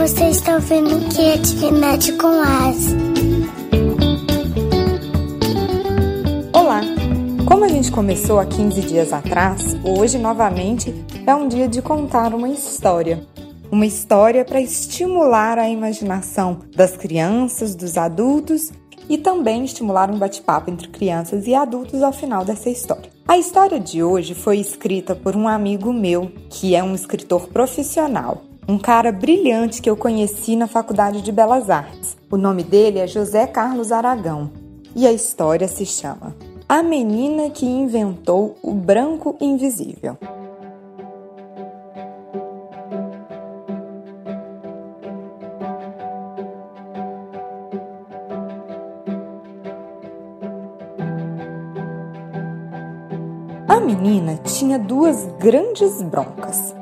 Você está ouvindo Criatividade com As. Olá! Como a gente começou há 15 dias atrás, hoje novamente é um dia de contar uma história. Uma história para estimular a imaginação das crianças, dos adultos e também estimular um bate-papo entre crianças e adultos ao final dessa história. A história de hoje foi escrita por um amigo meu, que é um escritor profissional, um cara brilhante que eu conheci na Faculdade de Belas Artes. O nome dele é José Carlos Aragão e a história se chama A Menina que Inventou o Branco Invisível. A menina tinha duas grandes broncas.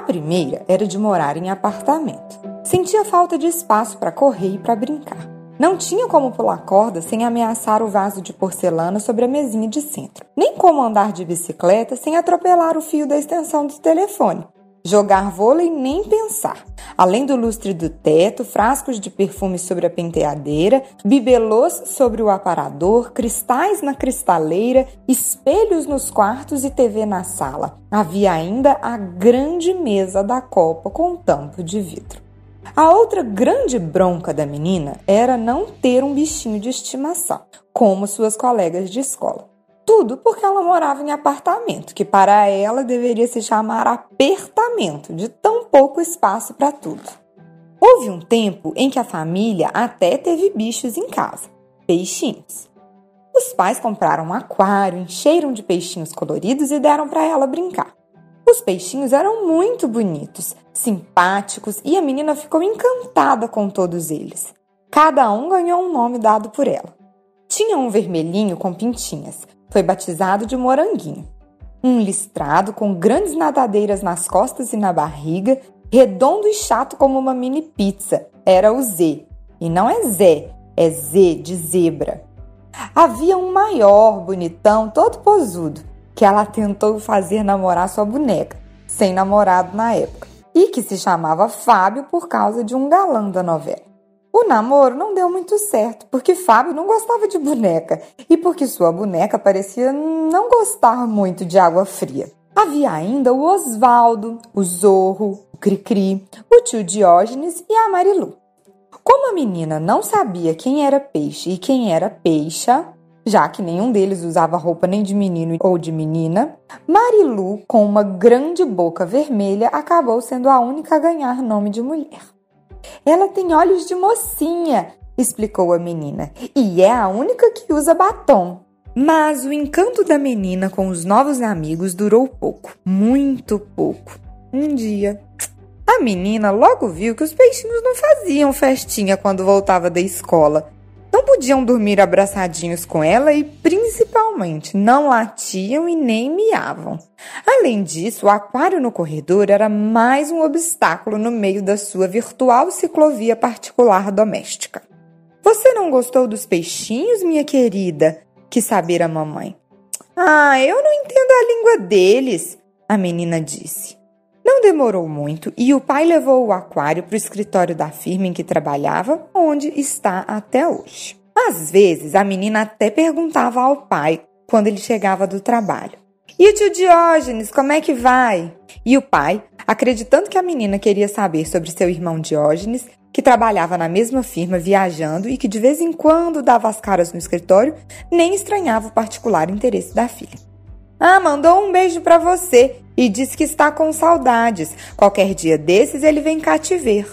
A primeira era de morar em apartamento. Sentia falta de espaço para correr e para brincar. Não tinha como pular corda sem ameaçar o vaso de porcelana sobre a mesinha de centro, nem como andar de bicicleta sem atropelar o fio da extensão do telefone. Jogar vôlei nem pensar. Além do lustre do teto, frascos de perfume sobre a penteadeira, bibelôs sobre o aparador, cristais na cristaleira, espelhos nos quartos e TV na sala. Havia ainda a grande mesa da copa com tampo de vidro. A outra grande bronca da menina era não ter um bichinho de estimação, como suas colegas de escola. Tudo porque ela morava em apartamento, que para ela deveria se chamar apertamento, de tão pouco espaço para tudo. Houve um tempo em que a família até teve bichos em casa, peixinhos. Os pais compraram um aquário, encheram de peixinhos coloridos e deram para ela brincar. Os peixinhos eram muito bonitos, simpáticos e a menina ficou encantada com todos eles. Cada um ganhou um nome dado por ela. Tinha um vermelhinho com pintinhas, foi batizado de Moranguinho. Um listrado com grandes nadadeiras nas costas e na barriga, redondo e chato como uma mini pizza, era o Z. E não é Zé, é Z de zebra. Havia um maior, bonitão, todo posudo, que ela tentou fazer namorar sua boneca, sem namorado na época, e que se chamava Fábio por causa de um galã da novela. O namoro não deu muito certo, porque Fábio não gostava de boneca e porque sua boneca parecia não gostar muito de água fria. Havia ainda o Osvaldo, o Zorro, o Cricri, o tio Diógenes e a Marilu. Como a menina não sabia quem era peixe e quem era peixa, já que nenhum deles usava roupa nem de menino ou de menina, Marilu, com uma grande boca vermelha, acabou sendo a única a ganhar nome de mulher. Ela tem olhos de mocinha, explicou a menina, e é a única que usa batom. Mas o encanto da menina com os novos amigos durou pouco, muito pouco. Um dia, a menina logo viu que os peixinhos não faziam festinha quando voltava da escola. Não podiam dormir abraçadinhos com ela e, principalmente, não latiam e nem miavam. Além disso, o aquário no corredor era mais um obstáculo no meio da sua virtual ciclovia particular doméstica. Você não gostou dos peixinhos, minha querida? Quis saber a mamãe. Ah, eu não entendo a língua deles, a menina disse. Não demorou muito e o pai levou o aquário para o escritório da firma em que trabalhava, onde está até hoje. Às vezes, a menina até perguntava ao pai quando ele chegava do trabalho: E o tio Diógenes, como é que vai? E o pai, acreditando que a menina queria saber sobre seu irmão Diógenes, que trabalhava na mesma firma viajando e que de vez em quando dava as caras no escritório, nem estranhava o particular interesse da filha. Ah, mandou um beijo para você e disse que está com saudades. Qualquer dia desses ele vem cá te ver.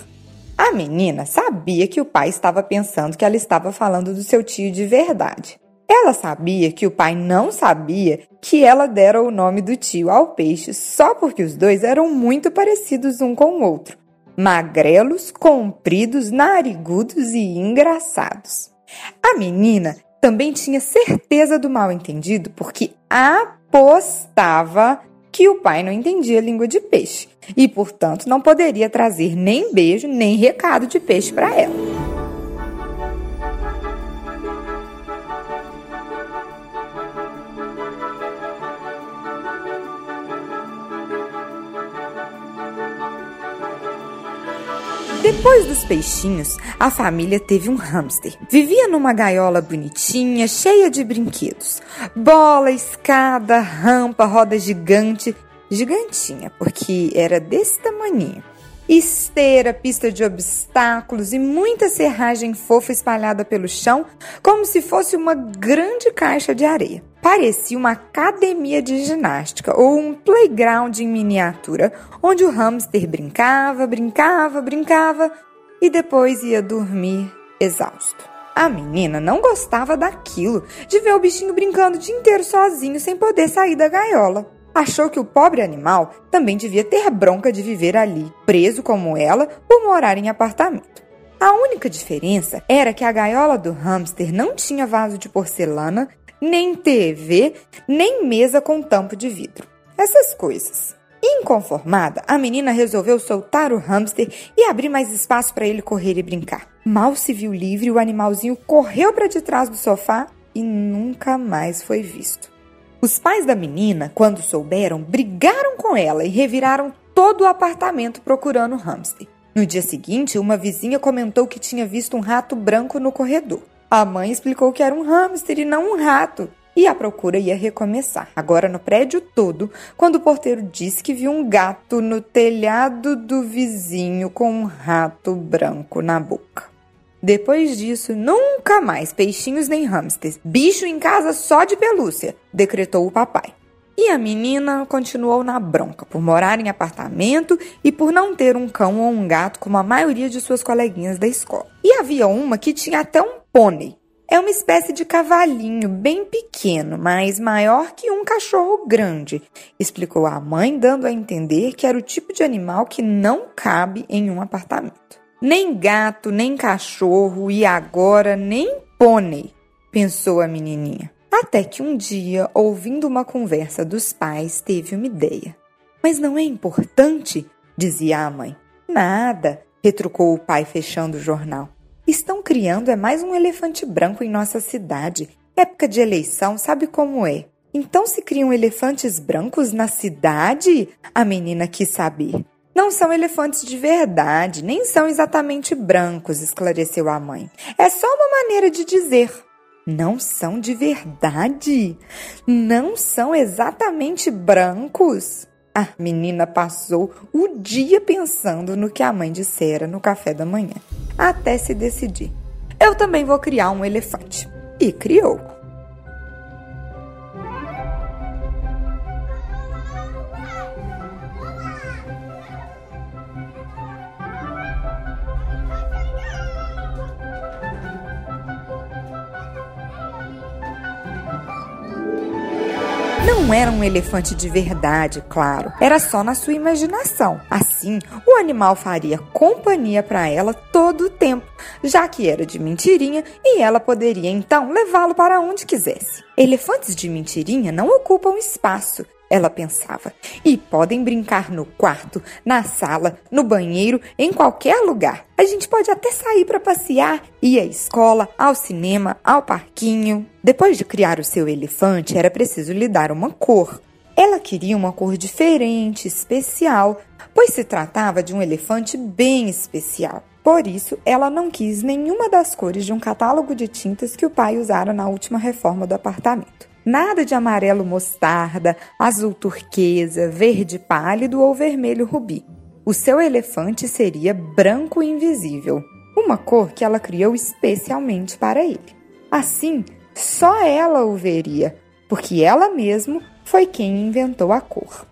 A menina sabia que o pai estava pensando que ela estava falando do seu tio de verdade. Ela sabia que o pai não sabia que ela dera o nome do tio ao peixe só porque os dois eram muito parecidos um com o outro. Magrelos, compridos, narigudos e engraçados. A menina também tinha certeza do mal entendido porque apostava que o pai não entendia a língua de peixe e, portanto, não poderia trazer nem beijo nem recado de peixe para ela. Depois dos peixinhos, a família teve um hamster. Vivia numa gaiola bonitinha, cheia de brinquedos: bola, escada, rampa, roda gigante. Gigantinha, porque era desse tamanho. Esteira, pista de obstáculos e muita serragem fofa espalhada pelo chão, como se fosse uma grande caixa de areia. Parecia uma academia de ginástica ou um playground em miniatura, onde o hamster brincava, brincava, brincava e depois ia dormir exausto. A menina não gostava daquilo, de ver o bichinho brincando o dia inteiro sozinho sem poder sair da gaiola. Achou que o pobre animal também devia ter bronca de viver ali, preso como ela, por morar em apartamento. A única diferença era que a gaiola do hamster não tinha vaso de porcelana nem TV, nem mesa com tampo de vidro. Essas coisas. Inconformada, a menina resolveu soltar o hamster e abrir mais espaço para ele correr e brincar. Mal se viu livre, o animalzinho correu para de trás do sofá e nunca mais foi visto. Os pais da menina, quando souberam, brigaram com ela e reviraram todo o apartamento procurando o hamster. No dia seguinte, uma vizinha comentou que tinha visto um rato branco no corredor. A mãe explicou que era um hamster e não um rato. E a procura ia recomeçar, agora no prédio todo, quando o porteiro disse que viu um gato no telhado do vizinho com um rato branco na boca. Depois disso, nunca mais peixinhos nem hamsters. Bicho em casa só de pelúcia, decretou o papai. E a menina continuou na bronca por morar em apartamento e por não ter um cão ou um gato como a maioria de suas coleguinhas da escola. E havia uma que tinha até um pônei. É uma espécie de cavalinho bem pequeno, mas maior que um cachorro grande, explicou a mãe, dando a entender que era o tipo de animal que não cabe em um apartamento. Nem gato, nem cachorro e agora nem pônei, pensou a menininha. Até que um dia, ouvindo uma conversa dos pais, teve uma ideia. Mas não é importante, dizia a mãe. Nada, retrucou o pai, fechando o jornal. Estão criando é mais um elefante branco em nossa cidade. Época de eleição, sabe como é? Então se criam elefantes brancos na cidade? A menina quis saber. Não são elefantes de verdade, nem são exatamente brancos, esclareceu a mãe. É só uma maneira de dizer. Não são de verdade? Não são exatamente brancos? A menina passou o dia pensando no que a mãe dissera no café da manhã até se decidir. Eu também vou criar um elefante. E criou. Não era um elefante de verdade, claro. Era só na sua imaginação. Assim, o animal faria companhia para ela todo o tempo, já que era de mentirinha e ela poderia então levá-lo para onde quisesse. Elefantes de mentirinha não ocupam espaço, ela pensava. E podem brincar no quarto, na sala, no banheiro, em qualquer lugar. A gente pode até sair para passear, ir à escola, ao cinema, ao parquinho. Depois de criar o seu elefante, era preciso lhe dar uma cor. Ela queria uma cor diferente, especial, pois se tratava de um elefante bem especial. Por isso, ela não quis nenhuma das cores de um catálogo de tintas que o pai usara na última reforma do apartamento. Nada de amarelo mostarda, azul turquesa, verde pálido ou vermelho rubi. O seu elefante seria branco invisível, uma cor que ela criou especialmente para ele. Assim, só ela o veria, porque ela mesma foi quem inventou a cor.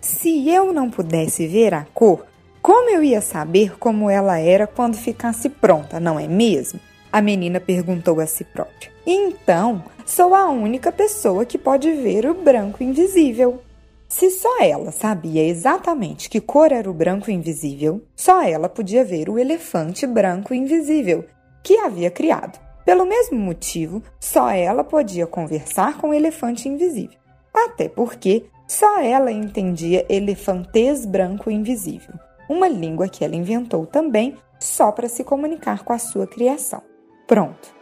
Se eu não pudesse ver a cor, como eu ia saber como ela era quando ficasse pronta, não é mesmo? A menina perguntou a si própria. Então, sou a única pessoa que pode ver o branco invisível. Se só ela sabia exatamente que cor era o branco invisível, só ela podia ver o elefante branco invisível que havia criado. Pelo mesmo motivo, só ela podia conversar com o elefante invisível. Até porque só ela entendia elefantês branco invisível, uma língua que ela inventou também só para se comunicar com a sua criação. Pronto.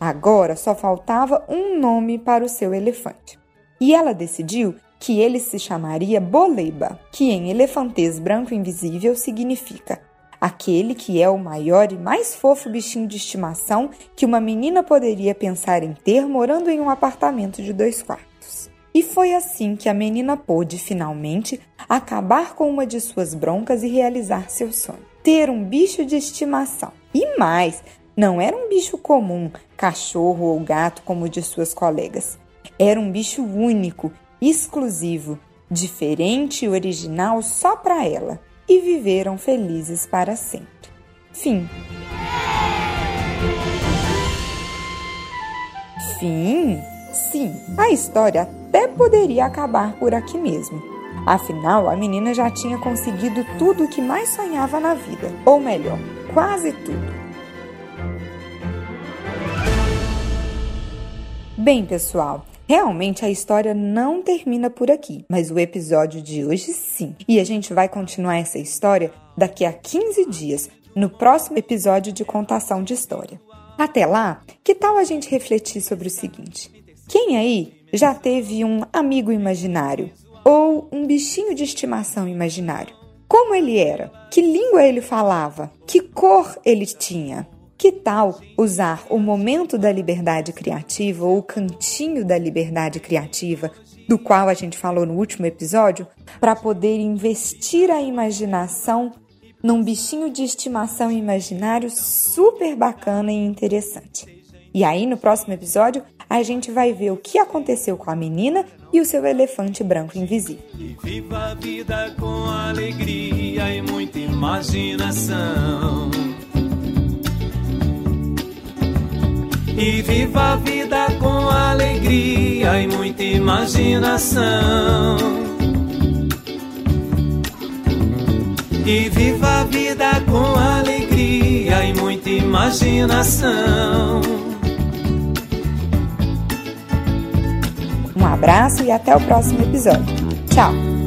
Agora só faltava um nome para o seu elefante. E ela decidiu que ele se chamaria Boleba, que em elefantês branco invisível significa aquele que é o maior e mais fofo bichinho de estimação que uma menina poderia pensar em ter morando em um apartamento de dois quartos. E foi assim que a menina pôde finalmente acabar com uma de suas broncas e realizar seu sonho: ter um bicho de estimação. E mais, não era um bicho comum, cachorro ou gato como o de suas colegas. Era um bicho único, exclusivo, diferente e original só para ela. E viveram felizes para sempre. Fim. Fim? Sim, a história até poderia acabar por aqui mesmo. Afinal, a menina já tinha conseguido tudo o que mais sonhava na vida, ou melhor, quase tudo. Bem, pessoal, realmente a história não termina por aqui, mas o episódio de hoje sim. E a gente vai continuar essa história daqui a 15 dias, no próximo episódio de contação de história. Até lá, que tal a gente refletir sobre o seguinte? Quem aí já teve um amigo imaginário ou um bichinho de estimação imaginário? Como ele era? Que língua ele falava? Que cor ele tinha? Que tal usar o momento da liberdade criativa ou o cantinho da liberdade criativa, do qual a gente falou no último episódio, para poder investir a imaginação num bichinho de estimação imaginário super bacana e interessante? E aí, no próximo episódio, a gente vai ver o que aconteceu com a menina e o seu elefante branco invisível. E viva a vida com alegria e muita imaginação. E viva a vida com alegria e muita imaginação. E viva a vida com alegria e muita imaginação. Um abraço e até o próximo episódio. Tchau!